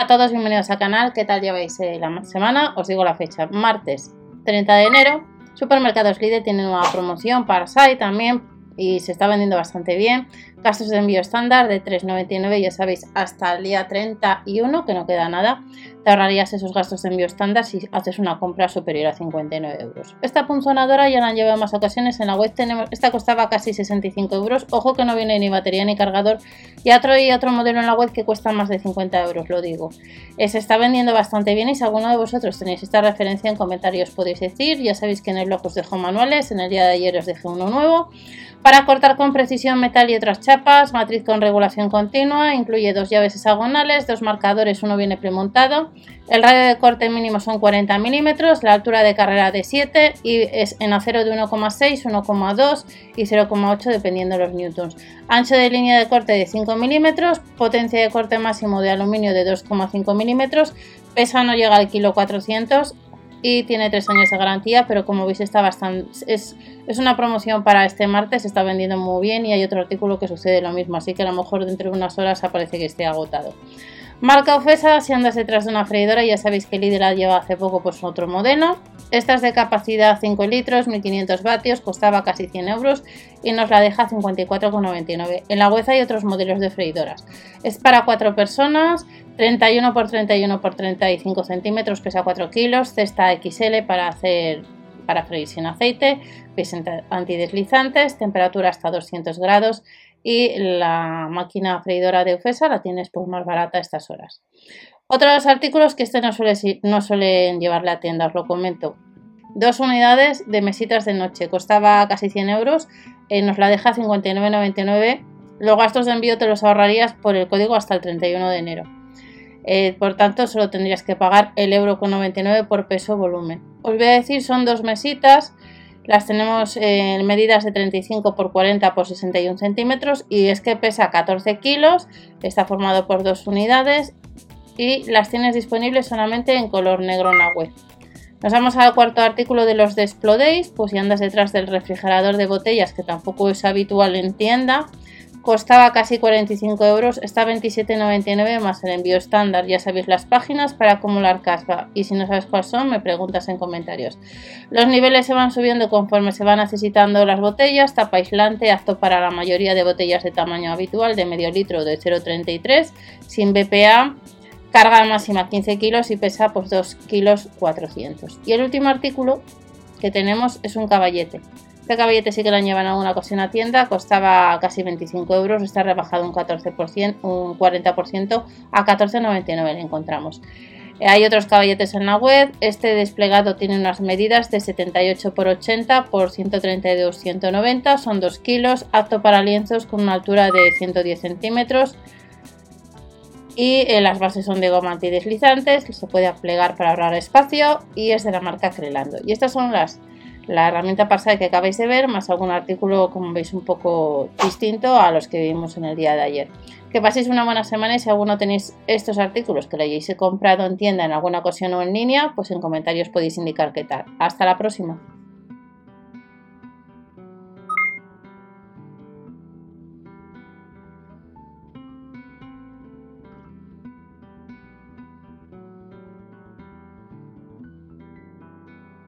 A todos bienvenidos al canal, ¿qué tal lleváis eh, la semana? Os digo la fecha, martes 30 de enero, Supermercados Lidl tiene una promoción para SAI también y se está vendiendo bastante bien. Gastos de envío estándar de 3,99, ya sabéis, hasta el día 31, que no queda nada. Te ahorrarías esos gastos de envío estándar si haces una compra superior a 59 euros. Esta punzonadora ya la han llevado más ocasiones. En la web tenemos, esta costaba casi 65 euros. Ojo que no viene ni batería ni cargador. Y otro, y otro modelo en la web que cuesta más de 50 euros, lo digo. Eh, se está vendiendo bastante bien y si alguno de vosotros tenéis esta referencia en comentarios podéis decir. Ya sabéis que en el blog os dejo manuales. En el día de ayer os dejé uno nuevo. Para cortar con precisión metal y otras chapas, matriz con regulación continua, incluye dos llaves hexagonales, dos marcadores, uno viene premontado. El radio de corte mínimo son 40 milímetros, la altura de carrera de 7 y es en acero de 1,6, 1,2 y 0,8 dependiendo de los newtons. Ancho de línea de corte de 5 milímetros, potencia de corte máximo de aluminio de 2,5 milímetros, pesa no llega al kilo 400 y tiene 3 años de garantía, pero como veis está bastante... Es, es una promoción para este martes, está vendiendo muy bien y hay otro artículo que sucede lo mismo, así que a lo mejor dentro de unas horas aparece que esté agotado. Marca Ofesa, si andas detrás de una freidora, ya sabéis que Lidl lleva hace poco pues otro modelo. Esta es de capacidad 5 litros, 1500 vatios, costaba casi 100 euros y nos la deja 54,99. En la web hay otros modelos de freidoras. Es para 4 personas, 31 x 31 x 35 centímetros, pesa 4 kilos, cesta XL para hacer para freír sin aceite, pies antideslizantes, temperatura hasta 200 grados y la máquina freidora de Ufesa la tienes por más barata a estas horas. Otros artículos que este no, suele, no suelen llevarle a tienda, os lo comento. Dos unidades de mesitas de noche, costaba casi 100 euros, eh, nos la deja 59,99. Los gastos de envío te los ahorrarías por el código hasta el 31 de enero. Eh, por tanto, solo tendrías que pagar el euro con 99 por peso volumen. Os voy a decir, son dos mesitas las tenemos en medidas de 35 por 40 por 61 centímetros y es que pesa 14 kilos, está formado por dos unidades y las tienes disponibles solamente en color negro en la web. Nos vamos al cuarto artículo de los de pues si andas detrás del refrigerador de botellas, que tampoco es habitual en tienda, Costaba casi 45 euros, está 27,99 más el envío estándar. Ya sabéis las páginas para acumular caspa y si no sabes cuáles son me preguntas en comentarios. Los niveles se van subiendo conforme se van necesitando las botellas, tapa aislante, apto para la mayoría de botellas de tamaño habitual de medio litro de 0,33, sin BPA, carga máxima 15 kilos y pesa pues 2 kilos 400. Y el último artículo que tenemos es un caballete. Este caballete sí que lo llevan a una ocasión a tienda, costaba casi 25 euros, está rebajado un 14%, un 40% a 14,99 le encontramos. Hay otros caballetes en la web. Este desplegado tiene unas medidas de 78 por 80 por 132 190, son 2 kilos, apto para lienzos con una altura de 110 centímetros. Y eh, las bases son de goma antideslizantes, se puede plegar para ahorrar espacio y es de la marca Crelando. Y estas son las la herramienta pasada que acabáis de ver, más algún artículo, como veis, un poco distinto a los que vimos en el día de ayer. Que paséis una buena semana y si alguno tenéis estos artículos que lo hayáis comprado en tienda en alguna ocasión o en línea, pues en comentarios podéis indicar qué tal. Hasta la próxima.